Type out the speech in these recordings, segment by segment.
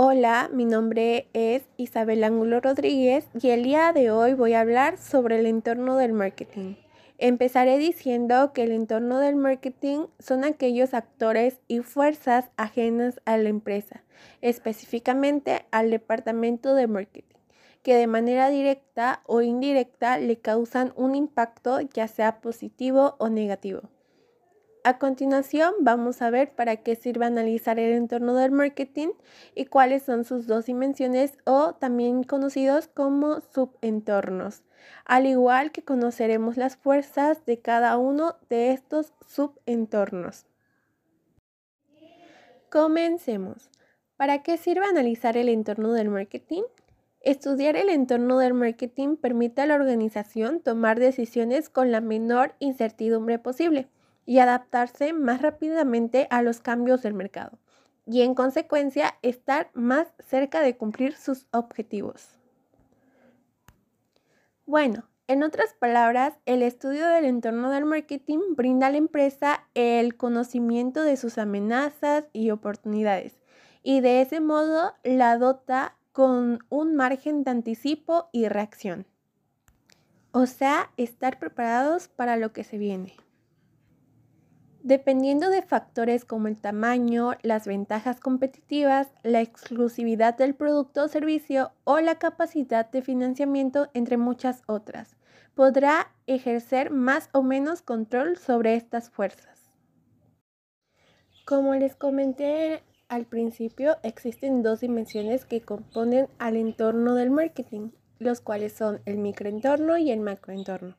Hola, mi nombre es Isabel Ángulo Rodríguez y el día de hoy voy a hablar sobre el entorno del marketing. Empezaré diciendo que el entorno del marketing son aquellos actores y fuerzas ajenas a la empresa, específicamente al departamento de marketing, que de manera directa o indirecta le causan un impacto ya sea positivo o negativo. A continuación vamos a ver para qué sirve analizar el entorno del marketing y cuáles son sus dos dimensiones o también conocidos como subentornos, al igual que conoceremos las fuerzas de cada uno de estos subentornos. Comencemos. ¿Para qué sirve analizar el entorno del marketing? Estudiar el entorno del marketing permite a la organización tomar decisiones con la menor incertidumbre posible y adaptarse más rápidamente a los cambios del mercado y en consecuencia estar más cerca de cumplir sus objetivos. Bueno, en otras palabras, el estudio del entorno del marketing brinda a la empresa el conocimiento de sus amenazas y oportunidades y de ese modo la dota con un margen de anticipo y reacción. O sea, estar preparados para lo que se viene. Dependiendo de factores como el tamaño, las ventajas competitivas, la exclusividad del producto o servicio o la capacidad de financiamiento, entre muchas otras, podrá ejercer más o menos control sobre estas fuerzas. Como les comenté al principio, existen dos dimensiones que componen al entorno del marketing, los cuales son el microentorno y el macroentorno.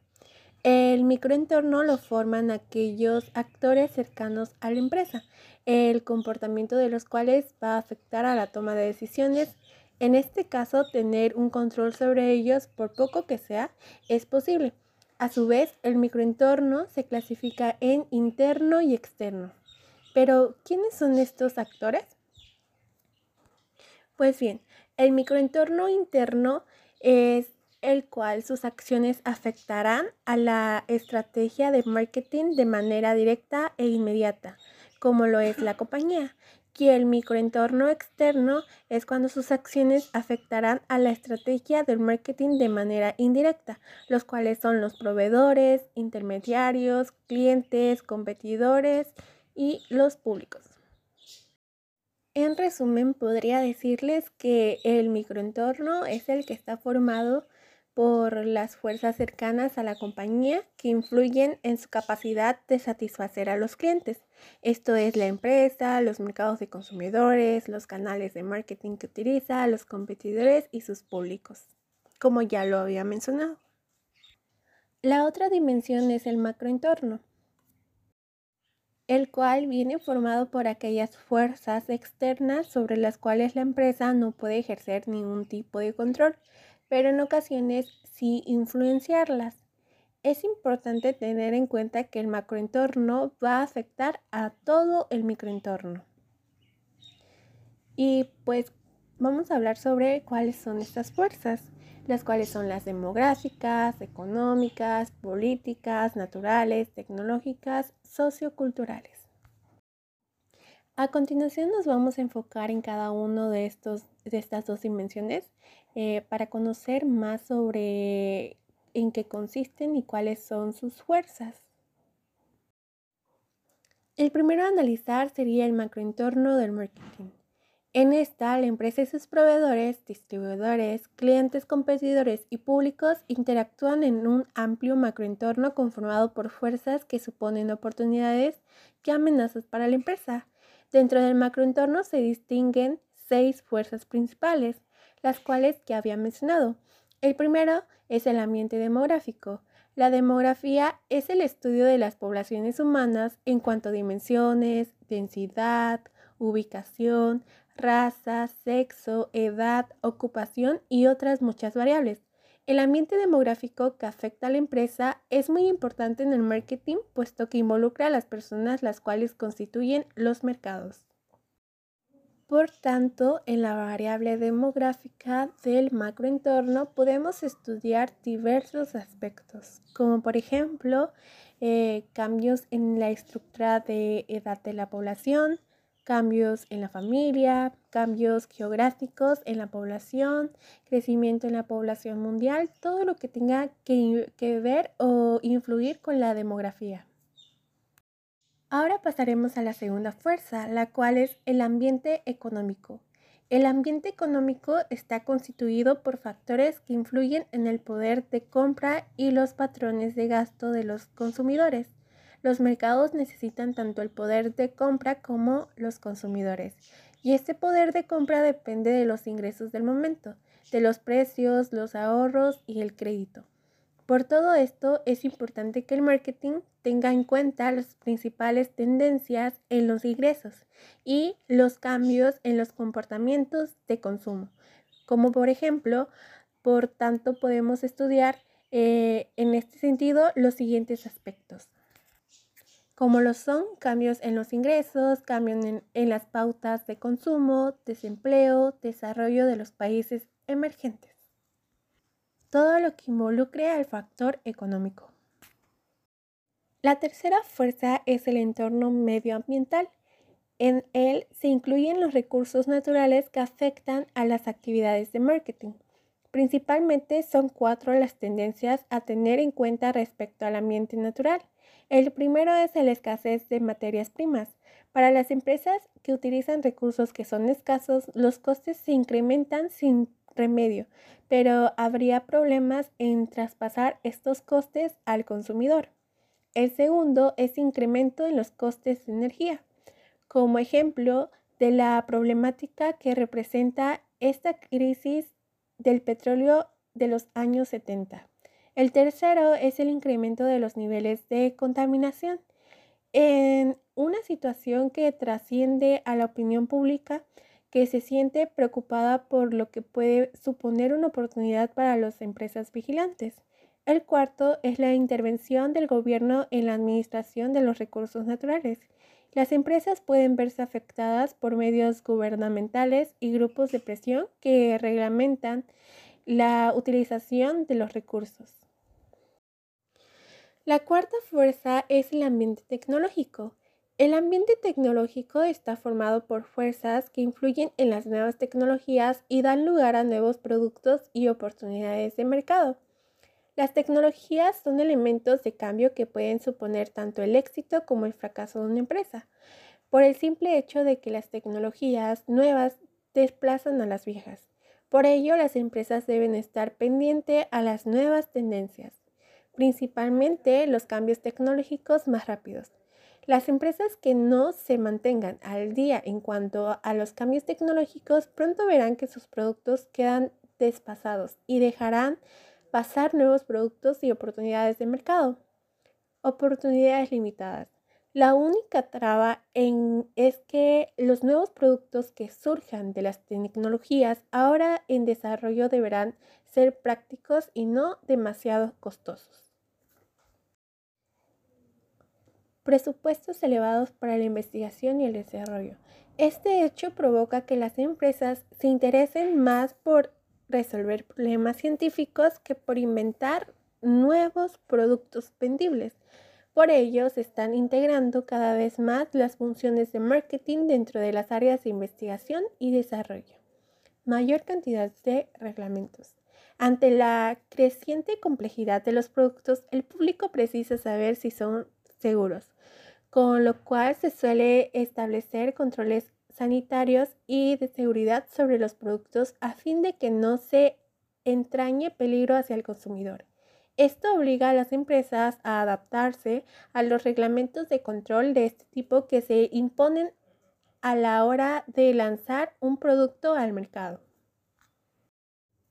El microentorno lo forman aquellos actores cercanos a la empresa, el comportamiento de los cuales va a afectar a la toma de decisiones. En este caso, tener un control sobre ellos, por poco que sea, es posible. A su vez, el microentorno se clasifica en interno y externo. Pero, ¿quiénes son estos actores? Pues bien, el microentorno interno es el cual sus acciones afectarán a la estrategia de marketing de manera directa e inmediata, como lo es la compañía. Y el microentorno externo es cuando sus acciones afectarán a la estrategia del marketing de manera indirecta, los cuales son los proveedores, intermediarios, clientes, competidores y los públicos. En resumen, podría decirles que el microentorno es el que está formado por las fuerzas cercanas a la compañía que influyen en su capacidad de satisfacer a los clientes. Esto es la empresa, los mercados de consumidores, los canales de marketing que utiliza, los competidores y sus públicos, como ya lo había mencionado. La otra dimensión es el macroentorno, el cual viene formado por aquellas fuerzas externas sobre las cuales la empresa no puede ejercer ningún tipo de control pero en ocasiones sí influenciarlas. Es importante tener en cuenta que el macroentorno va a afectar a todo el microentorno. Y pues vamos a hablar sobre cuáles son estas fuerzas, las cuales son las demográficas, económicas, políticas, naturales, tecnológicas, socioculturales. A continuación nos vamos a enfocar en cada uno de, de estas dos dimensiones eh, para conocer más sobre en qué consisten y cuáles son sus fuerzas. El primero a analizar sería el macroentorno del marketing. En esta, la empresa y sus proveedores, distribuidores, clientes, competidores y públicos interactúan en un amplio macroentorno conformado por fuerzas que suponen oportunidades y amenazas para la empresa. Dentro del macroentorno se distinguen seis fuerzas principales, las cuales que había mencionado. El primero es el ambiente demográfico. La demografía es el estudio de las poblaciones humanas en cuanto a dimensiones, densidad, ubicación, raza, sexo, edad, ocupación y otras muchas variables. El ambiente demográfico que afecta a la empresa es muy importante en el marketing puesto que involucra a las personas las cuales constituyen los mercados. Por tanto, en la variable demográfica del macroentorno podemos estudiar diversos aspectos, como por ejemplo eh, cambios en la estructura de edad de la población, cambios en la familia, cambios geográficos en la población, crecimiento en la población mundial, todo lo que tenga que, ver o influir con la demografía. Ahora pasaremos a la segunda fuerza, la cual es el ambiente económico. El ambiente económico está constituido por factores que influyen en el poder de compra y los patrones de gasto de los consumidores. Los mercados necesitan tanto el poder de compra como los consumidores. Y este poder de compra depende de los ingresos del momento, de los precios, los ahorros y el crédito. Por todo esto, es importante que el marketing tenga en cuenta las principales tendencias en los ingresos y los cambios en los comportamientos de consumo. Como por ejemplo, por tanto, podemos estudiar eh, en este sentido los siguientes aspectos como lo son cambios en los ingresos, cambios en, las pautas de consumo, desempleo, desarrollo de los países emergentes todo lo que involucre al factor económico. La tercera fuerza es el entorno medioambiental. En él se incluyen los recursos naturales que afectan a las actividades de marketing. Principalmente son cuatro las tendencias a tener en cuenta respecto al ambiente natural. El primero es la escasez de materias primas. Para las empresas que utilizan recursos que son escasos, los costes se incrementan sin remedio, pero habría problemas en traspasar estos costes al consumidor. El segundo es incremento en los costes de energía, como ejemplo de la problemática que representa esta crisis del petróleo de los años 70. El tercero es el incremento de los niveles de contaminación. En una situación que trasciende a la opinión pública, que se siente preocupada por lo que puede suponer una oportunidad para las empresas vigilantes. El cuarto es la intervención del gobierno en la administración de los recursos naturales. Las empresas pueden verse afectadas por medios gubernamentales y grupos de presión que reglamentan la utilización de los recursos. La cuarta fuerza es el ambiente tecnológico. El ambiente tecnológico está formado por fuerzas que influyen en las nuevas tecnologías y dan lugar a nuevos productos y oportunidades de mercado. Las tecnologías son elementos de cambio que pueden suponer tanto el éxito como el fracaso de una empresa, por el simple hecho de que las tecnologías nuevas desplazan a las viejas. Por ello, las empresas deben estar pendientes a las nuevas tendencias, principalmente los cambios tecnológicos más rápidos. Las empresas que no se mantengan al día en cuanto a los cambios tecnológicos pronto verán que sus productos quedan despasados y dejarán pasar nuevos productos y oportunidades de mercado. Oportunidades limitadas. La única traba en, es que los nuevos productos que surjan de las tecnologías ahora en desarrollo deberán ser prácticos y no demasiado costosos. presupuestos elevados para la investigación y el desarrollo. Este hecho provoca que las empresas se interesen más por resolver problemas científicos que por inventar nuevos productos vendibles. Por ello, se están integrando cada vez más las funciones de marketing dentro de las áreas de investigación y desarrollo. Mayor cantidad de reglamentos. Ante la creciente complejidad de los productos, el público precisa saber si son seguros, con lo cual se suele establecer controles sanitarios y de seguridad sobre los productos a fin de que no se entrañe peligro hacia el consumidor. Esto obliga a las empresas a adaptarse a los reglamentos de control de este tipo que se imponen a la hora de lanzar un producto al mercado.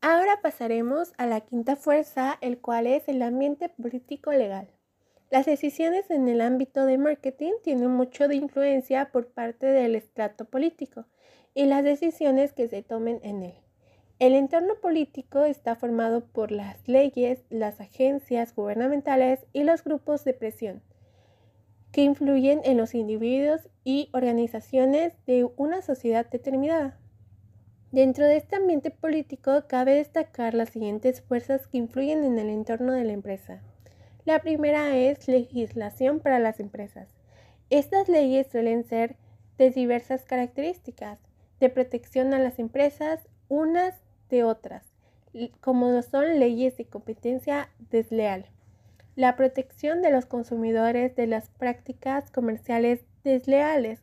Ahora pasaremos a la quinta fuerza, el cual es el ambiente político legal. Las decisiones en el ámbito de marketing tienen mucho de influencia por parte del estrato político y las decisiones que se tomen en él. El entorno político está formado por las leyes, las agencias gubernamentales y los grupos de presión que influyen en los individuos y organizaciones de una sociedad determinada. Dentro de este ambiente político cabe destacar las siguientes fuerzas que influyen en el entorno de la empresa La primera es legislación para las empresas. Estas leyes suelen ser de diversas características, de protección a las empresas unas de otras, como son leyes de competencia desleal, la protección de los consumidores de las prácticas comerciales desleales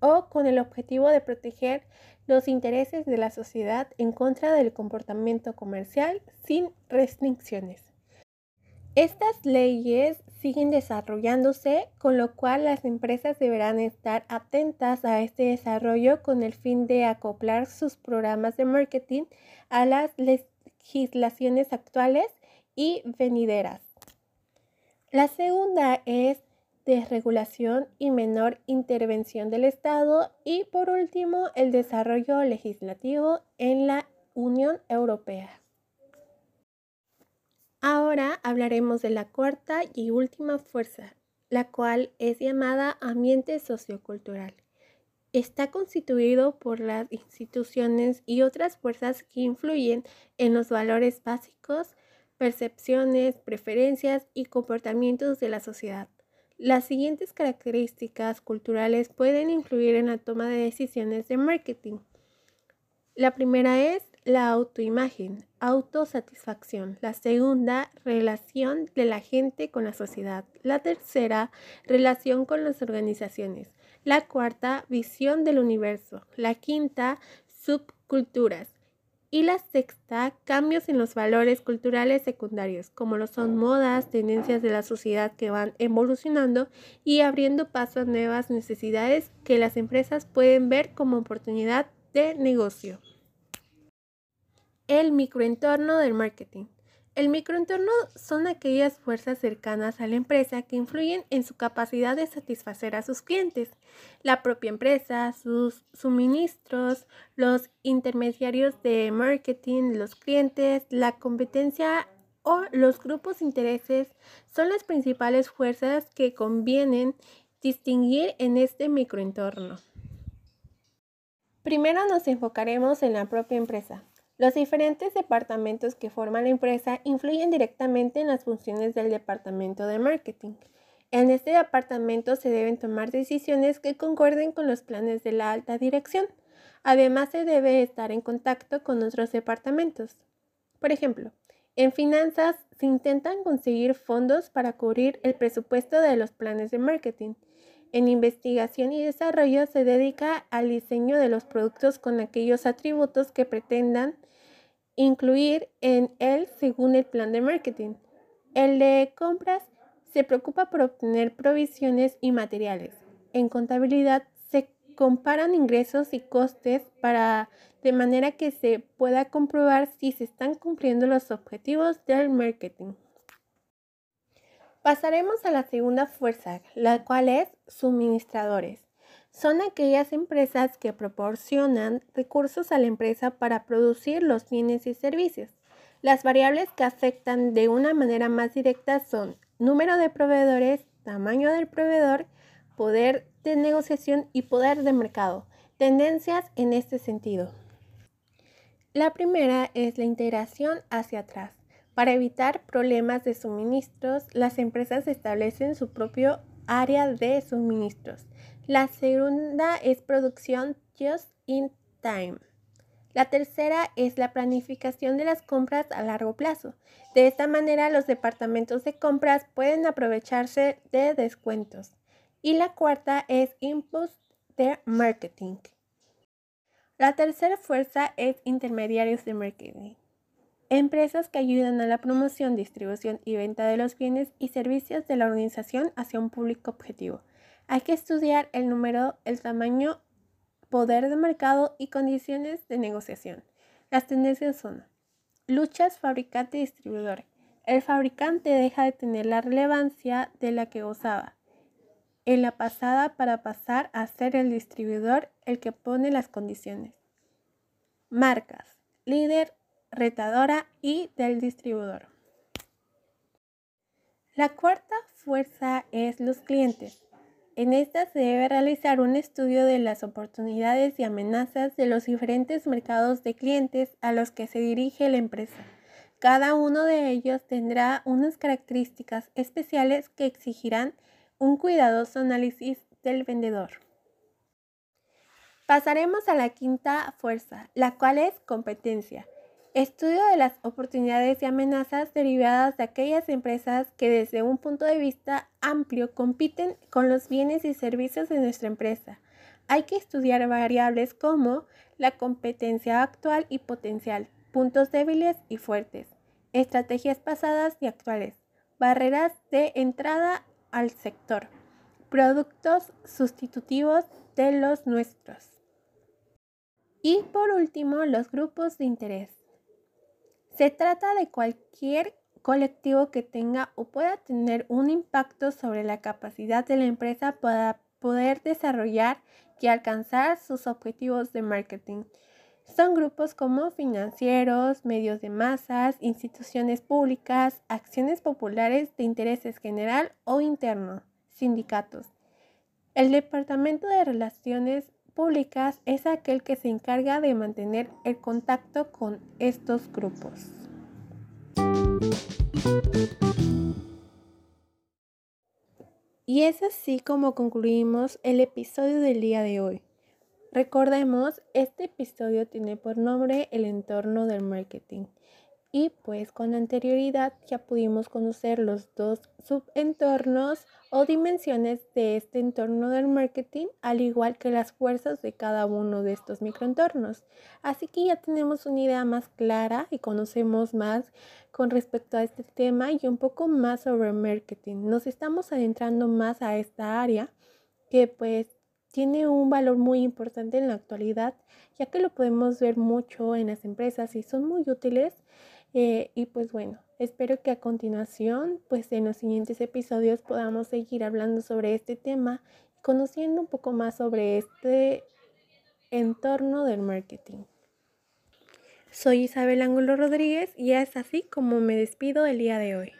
o con el objetivo de proteger los intereses de la sociedad en contra del comportamiento comercial sin restricciones. Estas leyes siguen desarrollándose, con lo cual las empresas deberán estar atentas a este desarrollo con el fin de acoplar sus programas de marketing a las legislaciones actuales y venideras. La segunda es desregulación y menor intervención del Estado y por último el desarrollo legislativo en la Unión Europea. Ahora hablaremos de la cuarta y última fuerza, la cual es llamada ambiente sociocultural. Está constituido por las instituciones y otras fuerzas que influyen en los valores básicos, percepciones, preferencias y comportamientos de la sociedad. Las siguientes características culturales pueden influir en la toma de decisiones de marketing. La primera es la autoimagen, autosatisfacción. La segunda, relación de la gente con la sociedad. La tercera, relación con las organizaciones. La cuarta, visión del universo. La quinta, subculturas. Y la sexta, cambios en los valores culturales secundarios, como lo son modas, tendencias de la sociedad que van evolucionando y abriendo paso a nuevas necesidades que las empresas pueden ver como oportunidad de negocio. El microentorno del marketing. El microentorno son aquellas fuerzas cercanas a la empresa que influyen en su capacidad de satisfacer a sus clientes, la propia empresa, sus suministros, los intermediarios de marketing, los clientes, la competencia o los grupos intereses son las principales fuerzas que convienen distinguir en este microentorno. Primero nos enfocaremos en la propia empresa. Los diferentes departamentos que forman la empresa influyen directamente en las funciones del departamento de marketing. En este departamento se deben tomar decisiones que concuerden con los planes de la alta dirección. Además, se debe estar en contacto con otros departamentos. Por ejemplo, en finanzas se intentan conseguir fondos para cubrir el presupuesto de los planes de marketing. En investigación y desarrollo se dedica al diseño de los productos con aquellos atributos que pretendan incluir en él según el plan de marketing. El de compras se preocupa por obtener provisiones y materiales. En contabilidad se comparan ingresos y costes para de manera que se pueda comprobar si se están cumpliendo los objetivos del marketing. Pasaremos a la segunda fuerza, la cual es suministradores son aquellas empresas que proporcionan recursos a la empresa para producir los bienes y servicios. Las variables que afectan de una manera más directa son número de proveedores, tamaño del proveedor, poder de negociación y poder de mercado. Tendencias en este sentido. La primera es la integración hacia atrás. Para evitar problemas de suministros, las empresas establecen su propio área de suministros. La segunda es producción just in time. La tercera es la planificación de las compras a largo plazo. De esta manera los departamentos de compras pueden aprovecharse de descuentos. Y la cuarta es input de marketing. La tercera fuerza es intermediarios de marketing. Empresas que ayudan a la promoción, distribución y venta de los bienes y servicios de la organización hacia un público objetivo. Hay que estudiar el número, el tamaño, poder de mercado y condiciones de negociación. Las tendencias son luchas fabricante-distribuidor. El fabricante deja de tener la relevancia de la que gozaba en la pasada para pasar a ser el distribuidor el que pone las condiciones. Marcas, líder, retadora y del distribuidor. La cuarta fuerza es los clientes. En esta se debe realizar un estudio de las oportunidades y amenazas de los diferentes mercados de clientes a los que se dirige la empresa. Cada uno de ellos tendrá unas características especiales que exigirán un cuidadoso análisis del vendedor. Pasaremos a la quinta fuerza, la cual es competencia. Estudio de las oportunidades y amenazas derivadas de aquellas empresas que desde un punto de vista amplio compiten con los bienes y servicios de nuestra empresa. Hay que estudiar variables como la competencia actual y potencial, puntos débiles y fuertes, estrategias pasadas y actuales, barreras de entrada al sector, productos sustitutivos de los nuestros. Y por último, los grupos de interés. Se trata de cualquier colectivo que tenga o pueda tener un impacto sobre la capacidad de la empresa para poder desarrollar y alcanzar sus objetivos de marketing. Son grupos como financieros, medios de masas, instituciones públicas, acciones populares de interés general o interno, sindicatos. El Departamento de Relaciones es aquel que se encarga de mantener el contacto con estos grupos. Y es así como concluimos el episodio del día de hoy. Recordemos, este episodio tiene por nombre el entorno del marketing. Y pues con anterioridad ya pudimos conocer los dos subentornos o dimensiones de este entorno del marketing, al igual que las fuerzas de cada uno de estos microentornos. Así que ya tenemos una idea más clara y conocemos más con respecto a este tema y un poco más sobre marketing. Nos estamos adentrando más a esta área que pues tiene un valor muy importante en la actualidad, ya que lo podemos ver mucho en las empresas y son muy útiles eh, y pues bueno, espero que a continuación, pues en los siguientes episodios podamos seguir hablando sobre este tema conociendo un poco más sobre este entorno del marketing. Soy Isabel Ángulo Rodríguez y es así como me despido el día de hoy.